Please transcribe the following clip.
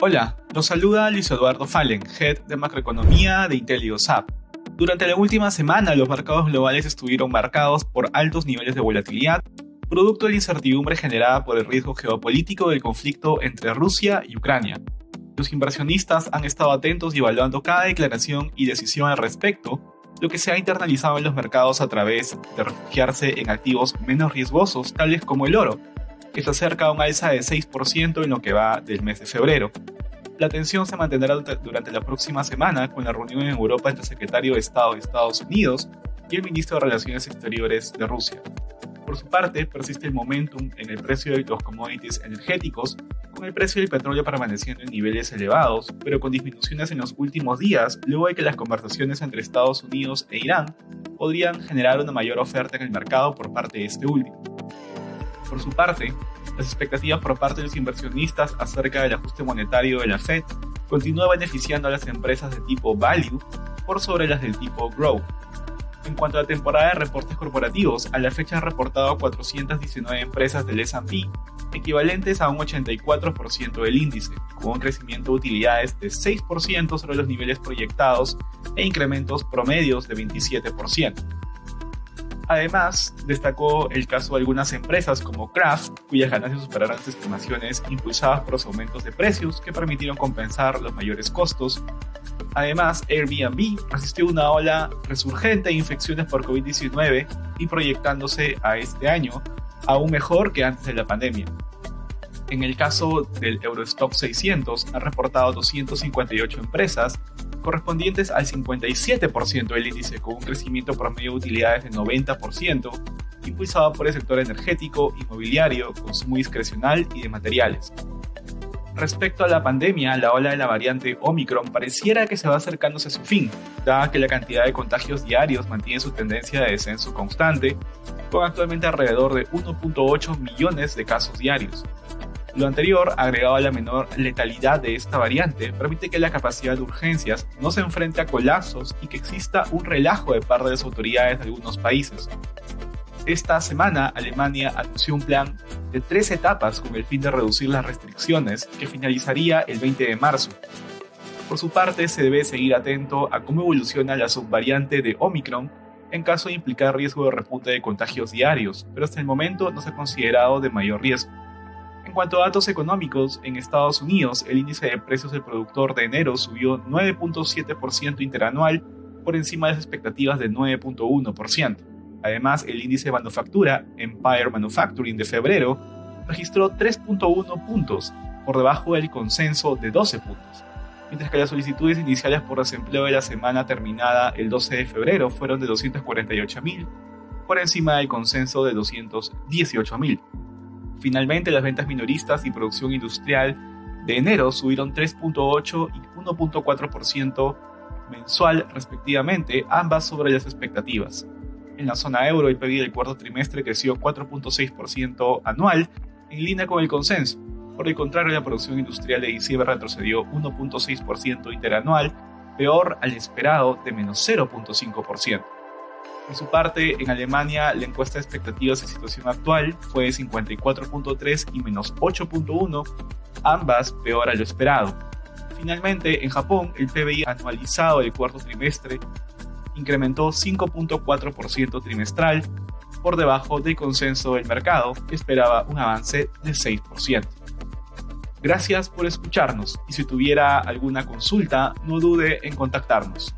Hola, los saluda Luis Eduardo Fallen, Head de Macroeconomía de IntelioSAP. Durante la última semana, los mercados globales estuvieron marcados por altos niveles de volatilidad, producto de la incertidumbre generada por el riesgo geopolítico del conflicto entre Rusia y Ucrania. Los inversionistas han estado atentos y evaluando cada declaración y decisión al respecto, lo que se ha internalizado en los mercados a través de refugiarse en activos menos riesgosos, tales como el oro, que se acerca a un alza de 6% en lo que va del mes de febrero. La tensión se mantendrá durante la próxima semana con la reunión en Europa entre el secretario de Estado de Estados Unidos y el ministro de Relaciones Exteriores de Rusia. Por su parte, persiste el momentum en el precio de los commodities energéticos, con el precio del petróleo permaneciendo en niveles elevados, pero con disminuciones en los últimos días, luego de que las conversaciones entre Estados Unidos e Irán podrían generar una mayor oferta en el mercado por parte de este último. Por su parte, las expectativas por parte de los inversionistas acerca del ajuste monetario de la Fed continúa beneficiando a las empresas de tipo value por sobre las del tipo growth. En cuanto a la temporada de reportes corporativos, a la fecha han reportado 419 empresas del S&P, equivalentes a un 84% del índice, con un crecimiento de utilidades de 6% sobre los niveles proyectados e incrementos promedios de 27%. Además, destacó el caso de algunas empresas como Kraft, cuyas ganancias superaron las estimaciones impulsadas por los aumentos de precios que permitieron compensar los mayores costos. Además, Airbnb asistió a una ola resurgente de infecciones por COVID-19 y proyectándose a este año aún mejor que antes de la pandemia. En el caso del Eurostock 600, ha reportado 258 empresas correspondientes al 57% del índice, con un crecimiento promedio de utilidades de 90%, impulsado por el sector energético, inmobiliario, consumo discrecional y de materiales. Respecto a la pandemia, la ola de la variante Omicron pareciera que se va acercándose a su fin, dada que la cantidad de contagios diarios mantiene su tendencia de descenso constante, con actualmente alrededor de 1.8 millones de casos diarios. Lo anterior, agregado a la menor letalidad de esta variante, permite que la capacidad de urgencias no se enfrente a colapsos y que exista un relajo de parte de las autoridades de algunos países. Esta semana, Alemania anunció un plan de tres etapas con el fin de reducir las restricciones que finalizaría el 20 de marzo. Por su parte, se debe seguir atento a cómo evoluciona la subvariante de Omicron en caso de implicar riesgo de repunte de contagios diarios, pero hasta el momento no se ha considerado de mayor riesgo. Cuanto a datos económicos, en Estados Unidos el índice de precios del productor de enero subió 9.7% interanual por encima de las expectativas de 9.1%. Además, el índice de manufactura, Empire Manufacturing de febrero, registró 3.1 puntos, por debajo del consenso de 12 puntos, mientras que las solicitudes iniciales por desempleo de la semana terminada el 12 de febrero fueron de 248.000, por encima del consenso de 218.000. Finalmente, las ventas minoristas y producción industrial de enero subieron 3.8 y 1.4% mensual respectivamente, ambas sobre las expectativas. En la zona euro, el PIB del cuarto trimestre creció 4.6% anual, en línea con el consenso. Por el contrario, la producción industrial de diciembre retrocedió 1.6% interanual, peor al esperado de menos 0.5%. Por su parte, en Alemania, la encuesta de expectativas de situación actual fue de 54.3 y menos 8.1, ambas peor a lo esperado. Finalmente, en Japón, el PBI anualizado del cuarto trimestre incrementó 5.4% trimestral, por debajo del consenso del mercado, que esperaba un avance de 6%. Gracias por escucharnos y si tuviera alguna consulta, no dude en contactarnos.